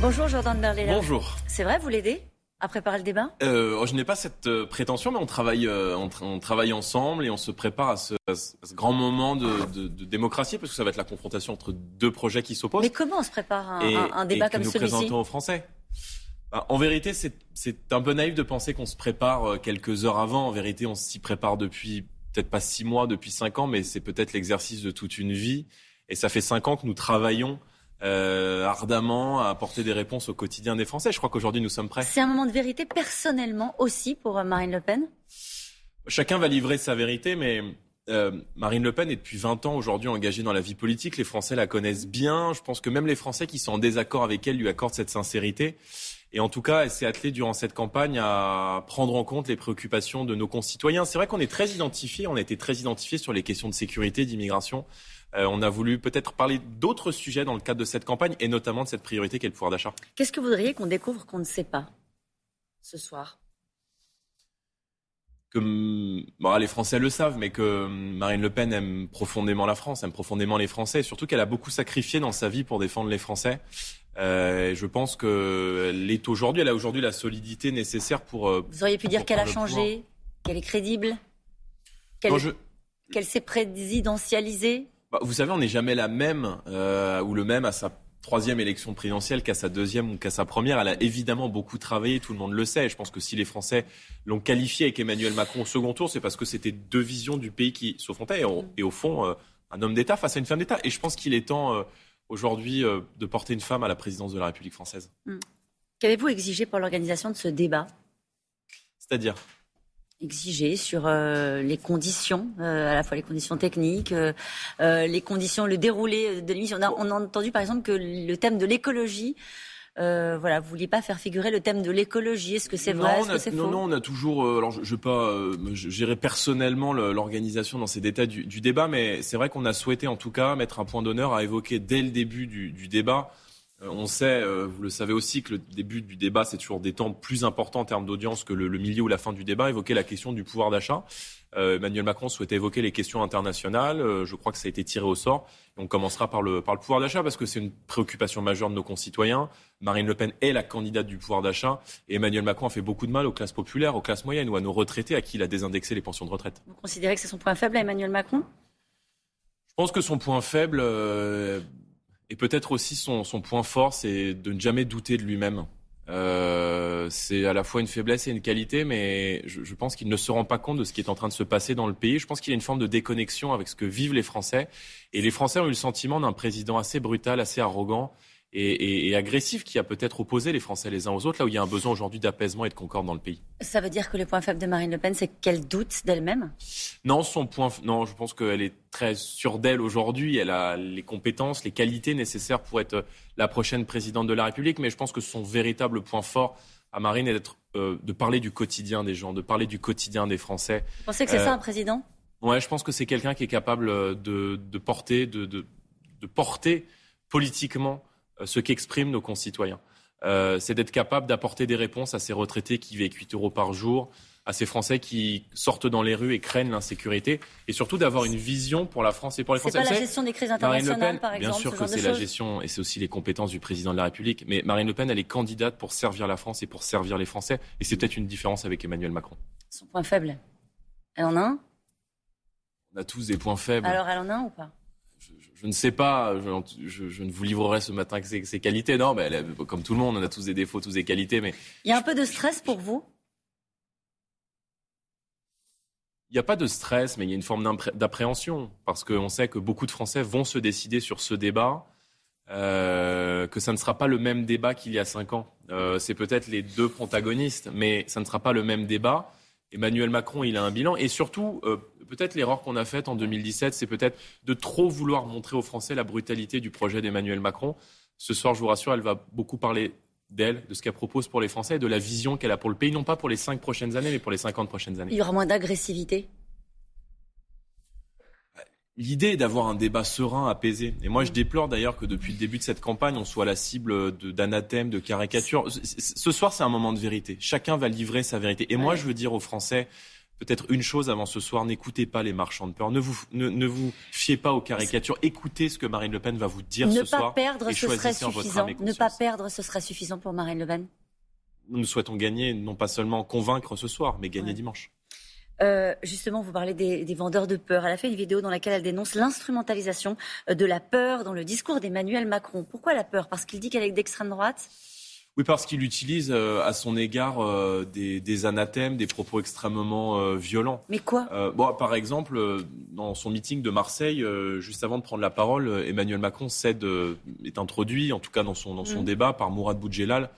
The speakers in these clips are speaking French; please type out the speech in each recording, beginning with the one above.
Bonjour Jordan Berlet. Bonjour. C'est vrai, vous l'aidez à préparer le débat? Euh, Je n'ai pas cette euh, prétention, mais on travaille, euh, on, travaille ensemble et on se prépare à ce, grand moment de, démocratie, parce que ça va être la confrontation entre deux projets qui s'opposent. Mais comment on se prépare un, un, débat comme celui-ci? nous présentons aux Français bah, en vérité, c'est un peu naïf de penser qu'on se prépare quelques heures avant. En vérité, on s'y prépare depuis peut-être pas six mois, depuis cinq ans, mais c'est peut-être l'exercice de toute une vie. Et ça fait cinq ans que nous travaillons euh, ardemment à apporter des réponses au quotidien des Français. Je crois qu'aujourd'hui, nous sommes prêts. C'est un moment de vérité personnellement aussi pour euh, Marine Le Pen Chacun va livrer sa vérité, mais euh, Marine Le Pen est depuis 20 ans aujourd'hui engagée dans la vie politique. Les Français la connaissent bien. Je pense que même les Français qui sont en désaccord avec elle lui accordent cette sincérité. Et en tout cas, elle s'est attelée durant cette campagne à prendre en compte les préoccupations de nos concitoyens. C'est vrai qu'on est très identifié, on a été très identifié sur les questions de sécurité, d'immigration. Euh, on a voulu peut-être parler d'autres sujets dans le cadre de cette campagne et notamment de cette priorité qu'est le pouvoir d'achat. Qu'est-ce que vous voudriez qu'on découvre qu'on ne sait pas ce soir? Que bon, les Français le savent, mais que Marine Le Pen aime profondément la France, aime profondément les Français, surtout qu'elle a beaucoup sacrifié dans sa vie pour défendre les Français. Euh, je pense qu'elle est aujourd'hui, elle a aujourd'hui la solidité nécessaire pour. Euh, vous auriez pu dire qu'elle a changé, qu'elle est crédible, qu'elle s'est présidentialisée? Vous savez, on n'est jamais la même euh, ou le même à sa troisième élection présidentielle qu'à sa deuxième ou qu'à sa première. Elle a évidemment beaucoup travaillé, tout le monde le sait. Je pense que si les Français l'ont qualifié avec Emmanuel Macron au second tour, c'est parce que c'était deux visions du pays qui s'affrontaient et, au fond, euh, un homme d'État face à une femme d'État. Et je pense qu'il est temps euh, aujourd'hui euh, de porter une femme à la présidence de la République française. Hmm. Qu'avez-vous exigé pour l'organisation de ce débat? C'est-à-dire? Exiger sur euh, les conditions, euh, à la fois les conditions techniques, euh, les conditions, le déroulé de l'émission. On a, on a entendu par exemple que le thème de l'écologie euh, voilà, vous vouliez pas faire figurer le thème de l'écologie. Est-ce que c'est vrai? Est-ce que c'est faux? Non, on a toujours. alors, je, ne vais pas gérer personnellement l'organisation dans ces détails du, du débat, mais c'est vrai qu'on a souhaité en tout cas mettre un point d'honneur à évoquer dès le début du, du débat euh, on sait, euh, vous le savez aussi, que le début du débat, c'est toujours des temps plus importants en termes d'audience que le, milieu ou la fin du débat. Évoquer la question du pouvoir d'achat. Euh, Emmanuel Macron souhaitait évoquer les questions internationales. je crois que ça a été tiré au sort. on commencera par le, par le pouvoir d'achat parce que c'est une préoccupation majeure de nos concitoyens. Marine Le Pen est la candidate du pouvoir d'achat. Et Emmanuel Macron a fait beaucoup de mal aux classes populaires, aux classes moyennes ou à nos retraités à qui il a désindexé les pensions de retraite. Vous considérez que c'est son point faible à Emmanuel Macron? Je pense que son point faible et peut-être aussi son, point fort, c'est de ne jamais douter de lui-même. Euh, c'est à la fois une faiblesse et une qualité, mais je, je pense qu'il ne se rend pas compte de ce qui est en train de se passer dans le pays. Je pense qu'il y a une forme de déconnexion avec ce que vivent les Français. Et les Français ont eu le sentiment d'un président assez brutal, assez arrogant, et, agressif qui a peut-être opposé les Français les uns aux autres, là où il y a un besoin aujourd'hui d'apaisement et de concorde dans le pays. Ça veut dire que le point faible de Marine Le Pen, c'est qu'elle doute d'elle-même? Non, son point, non, je pense qu'elle est très sûre d'elle aujourd'hui. Elle a les compétences, les qualités nécessaires pour être la prochaine présidente de la République, mais je pense que son véritable point fort à Marine est d'être, euh, de parler du quotidien des gens, de parler du quotidien des Français. Vous pensez que c'est ça un président? Ouais, je pense que c'est quelqu'un qui est capable de, de porter, de, de, de porter politiquement euh, ce qu'expriment nos concitoyens. Euh, c'est d'être capable d'apporter des réponses à ces retraités qui vivent 8 euros par jour, à ces Français qui sortent dans les rues et craignent l'insécurité, et surtout d'avoir une vision pour la France et pour les Français. C'est pas la gestion des crises internationales, par exemple. Bien sûr que c'est la gestion, et c'est aussi les compétences du président de la République. Mais Marine Le Pen, elle est candidate pour servir la France et pour servir les Français, et c'est peut-être une différence avec Emmanuel Macron. Son point faible, elle en a un? On a tous des points faibles. Alors elle en a un ou pas? Je ne sais pas, je, ne vous livrerai ce matin que ses, qualités. Non, mais comme tout le monde, on a tous des défauts, tous des qualités. Mais il y a un peu de stress pour vous? Il n'y a pas de stress, mais il y a une forme d'appréhension parce qu'on sait que beaucoup de Français vont se décider sur ce débat. Euh, que ça ne sera pas le même débat qu'il y a cinq ans. Euh, c'est peut-être les deux protagonistes, mais ça ne sera pas le même débat. Emmanuel Macron, il a un bilan. Et surtout, euh, peut-être l'erreur qu'on a faite en 2017, c'est peut-être de trop vouloir montrer aux Français la brutalité du projet d'Emmanuel Macron. Ce soir, je vous rassure, elle va beaucoup parler d'elle, de ce qu'elle propose pour les Français et de la vision qu'elle a pour le pays, non pas pour les cinq prochaines années, mais pour les cinquante prochaines années. Il y aura moins d'agressivité? L'idée est d'avoir un débat serein, apaisé. Et moi, je déplore d'ailleurs que depuis le début de cette campagne, on soit la cible d'anathèmes, de, caricatures. Ce soir, c'est un moment de vérité. Chacun va livrer sa vérité. Et moi, je veux dire aux Français, peut-être une chose avant ce soir, n'écoutez pas les marchands de peur, ne vous, ne, vous fiez pas aux caricatures, écoutez ce que Marine Le Pen va vous dire ce soir. Ne pas perdre, ce serait suffisant. Ne pas perdre, ce sera suffisant pour Marine Le Pen. Nous souhaitons gagner, non pas seulement convaincre ce soir, mais gagner dimanche. Euh, justement, vous parlez des, vendeurs de peur. Elle a fait une vidéo dans laquelle elle dénonce l'instrumentalisation euh, de la peur dans le discours d'Emmanuel Macron. Pourquoi la peur? Parce qu'il dit qu'elle est d'extrême droite? Oui, parce qu'il utilise euh, à son égard des, anathèmes, des propos extrêmement violents. Mais quoi? Bon, Par exemple, dans son meeting de Marseille, juste avant de prendre la parole, Emmanuel Macron cède, est introduit, en tout cas dans son, dans son mm. débat, par Mourad Boudjelal,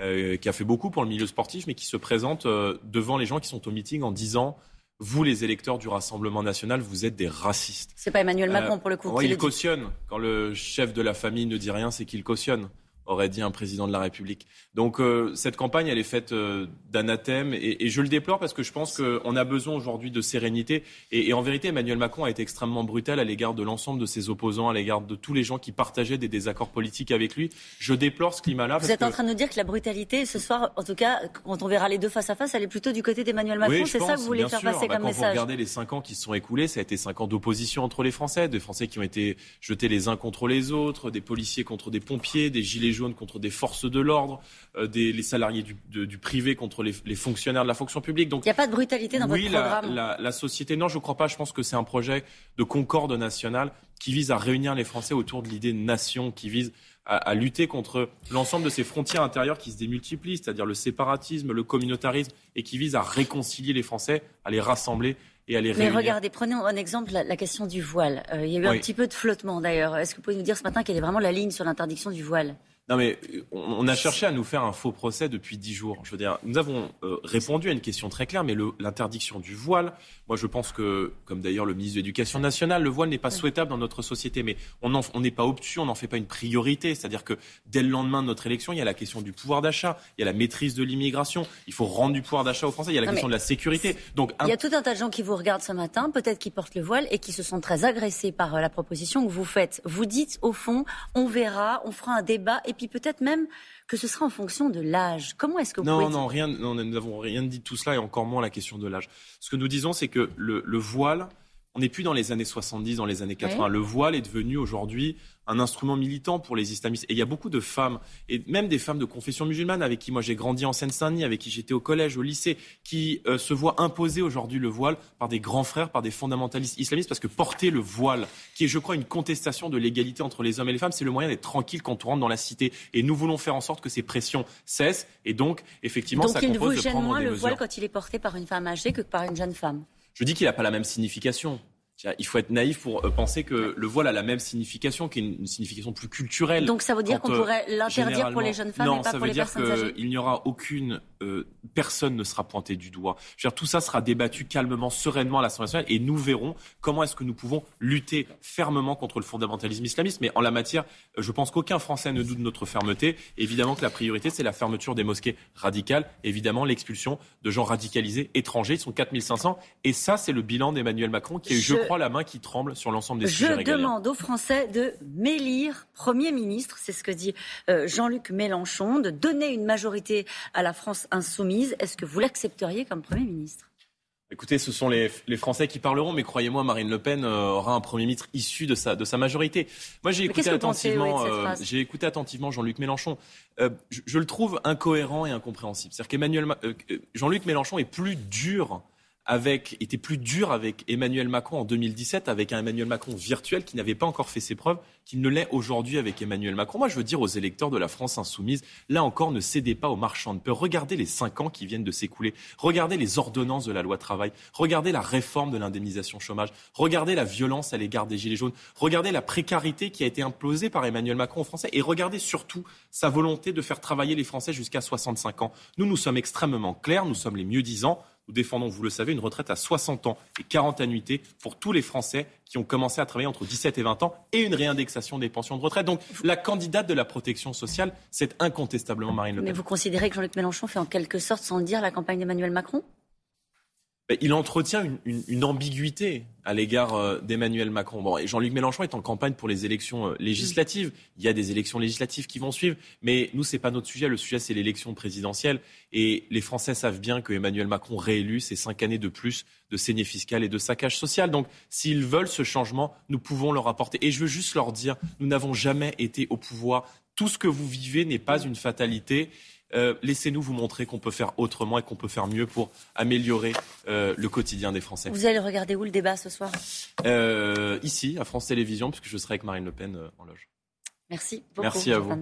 euh, qui a fait beaucoup pour le milieu sportif, mais qui se présente euh, devant les gens qui sont au meeting en disant vous, les électeurs du Rassemblement national, vous êtes des racistes. C'est pas Emmanuel Macron pour le coup. il cautionne. Quand le chef de la famille ne dit rien, c'est qu'il cautionne aurait dit un président de la République. Donc euh, cette campagne, elle est faite euh, d'anathème et, et, je le déplore parce que je pense qu'on a besoin aujourd'hui de sérénité. Et, et, en vérité, Emmanuel Macron a été extrêmement brutal à l'égard de l'ensemble de ses opposants, à l'égard de tous les gens qui partageaient des désaccords politiques avec lui. Je déplore ce climat-là. Vous êtes en train de nous dire que la brutalité, ce soir, en tout cas, quand on verra les deux face à face, elle est plutôt du côté d'Emmanuel Macron. c'est ça que vous voulez faire passer bah, comme message Quand vous regardez les cinq ans qui se sont écoulés, ça a été cinq ans d'opposition entre les Français, des Français qui ont été jetés les uns contre les autres, des policiers contre des pompiers, des gilets jaunes contre des forces de l'ordre, euh, des les salariés du, privé contre les, fonctionnaires de la fonction publique. Donc il n'y a pas de brutalité dans votre programme. La, la, société, non, je ne crois pas. Je pense que c'est un projet de concorde nationale qui vise à réunir les Français autour de l'idée de nation, qui vise à, lutter contre l'ensemble de ces frontières intérieures qui se démultiplient, c'est-à-dire le séparatisme, le communautarisme, et qui vise à réconcilier les Français, à les rassembler et à les réunir. Mais regardez, prenez en exemple la, question du voile. Euh, il y a eu un petit peu de flottement d'ailleurs. Est-ce que vous pouvez nous dire ce matin quelle est vraiment la ligne sur l'interdiction du voile? Non, mais on a cherché à nous faire un faux procès depuis dix jours. Je veux dire, nous avons euh, répondu à une question très claire, mais l'interdiction du voile, moi je pense que, comme d'ailleurs le ministre de l'Éducation nationale, le voile n'est pas souhaitable dans notre société, mais on n'est pas obtus, on n'en fait pas une priorité. C'est-à-dire que dès le lendemain de notre élection, il y a la question du pouvoir d'achat, il y a la maîtrise de l'immigration, il faut rendre du pouvoir d'achat aux Français, il y a la question de la sécurité. Donc, Il y a tout un tas de gens qui vous regardent ce matin, peut-être qui portent le voile et qui se sont très agressés par euh, la proposition que vous faites. Vous dites, au fond, on verra, on fera un débat, et puis peut-être même que ce sera en fonction de l'âge. Comment est-ce que vous non, pouvez... Non, rien, non, nous n'avons rien dit de tout cela et encore moins la question de l'âge. Ce que nous disons, c'est que le, voile, on n'est plus dans les années 70, dans les années 80. Le voile est devenu aujourd'hui un instrument militant pour les islamistes. Et il y a beaucoup de femmes, et même des femmes de confession musulmane avec qui moi j'ai grandi en Seine-Saint-Denis, avec qui j'étais au collège, au lycée, qui euh, se voient imposer aujourd'hui le voile par des grands frères, par des fondamentalistes islamistes, parce que porter le voile, qui est, je crois, une contestation de l'égalité entre les hommes et les femmes, c'est le moyen d'être tranquille quand on rentre dans la cité. Et nous voulons faire en sorte que ces pressions cessent. Et donc, effectivement, ça compose vous de prendre moins le voile quand il est porté par une femme âgée que par une jeune femme? Je dis qu'il n'a pas la même signification. Il faut être naïf pour euh, penser que le voile a la même signification, qui est une, signification plus culturelle. Donc ça veut dire qu'on pourrait l'interdire pour les jeunes femmes et pas pour les personnes âgées Non, ça veut dire qu'il n'y aura aucune euh, personne ne sera pointé du doigt. Je veux dire, tout ça sera débattu calmement, sereinement à l'Assemblée nationale, et nous verrons comment est-ce que nous pouvons lutter fermement contre le fondamentalisme islamiste. Mais en la matière, euh, je pense qu'aucun Français ne doute de notre fermeté. Évidemment que la priorité, c'est la fermeture des mosquées radicales. Évidemment, l'expulsion de gens radicalisés étrangers. Ils sont 4500. Et ça, c'est le bilan d'Emmanuel Macron qui a eu, je, crois, la main qui tremble sur l'ensemble des sujets Je demande aux Français de m'élire Premier ministre. C'est ce que dit euh, Jean-Luc Mélenchon, de donner une majorité à la France insoumise. Est-ce que vous l'accepteriez comme Premier ministre? Écoutez, ce sont les, Français qui parleront, mais croyez-moi, Marine Le Pen euh, aura un Premier ministre issu de sa, de sa majorité. Moi, j'ai écouté, attentivement, euh, j'ai écouté attentivement Jean-Luc Mélenchon. Euh, je, je, le trouve incohérent et incompréhensible. C'est-à-dire qu'Emmanuel, Jean-Luc Mélenchon est plus dur avec, était plus dur avec Emmanuel Macron en 2017, avec un Emmanuel Macron virtuel qui n'avait pas encore fait ses preuves, qu'il ne l'est aujourd'hui avec Emmanuel Macron. Moi, je veux dire aux électeurs de la France insoumise, là encore, ne cédez pas aux marchands de peur. Regardez les cinq ans qui viennent de s'écouler. Regardez les ordonnances de la loi travail. Regardez la réforme de l'indemnisation chômage. Regardez la violence à l'égard des Gilets jaunes. Regardez la précarité qui a été imposée par Emmanuel Macron aux Français. Et regardez surtout sa volonté de faire travailler les Français jusqu'à 65 ans. Nous, nous sommes extrêmement clairs. Nous sommes les mieux disants. Nous défendons, vous le savez, une retraite à 60 ans et 40 annuités pour tous les Français qui ont commencé à travailler entre 17 et 20 ans et une réindexation des pensions de retraite. Donc la candidate de la protection sociale, c'est incontestablement Marine Le Pen. Mais vous considérez que Jean-Luc Mélenchon fait en quelque sorte, sans le dire, la campagne d'Emmanuel Macron? Il entretient une, ambiguïté à l'égard euh, d'Emmanuel Macron. Bon, et Jean-Luc Mélenchon est en campagne pour les élections euh, législatives. Il y a des élections législatives qui vont suivre, mais nous, c'est pas notre sujet. Le sujet, c'est l'élection présidentielle. Et les Français savent bien que Emmanuel Macron réélu, c'est cinq années de plus de saignée fiscale et de saccage social. Donc, s'ils veulent ce changement, nous pouvons leur apporter. Et je veux juste leur dire, nous n'avons jamais été au pouvoir. Tout ce que vous vivez n'est pas une fatalité. Euh, laissez-nous vous montrer qu'on peut faire autrement et qu'on peut faire mieux pour améliorer euh, le quotidien des Français. Vous allez regarder où le débat ce soir? Euh, Ici, à France Télévisions, puisque je serai avec Marine Le Pen en loge. Merci beaucoup. Merci à vous.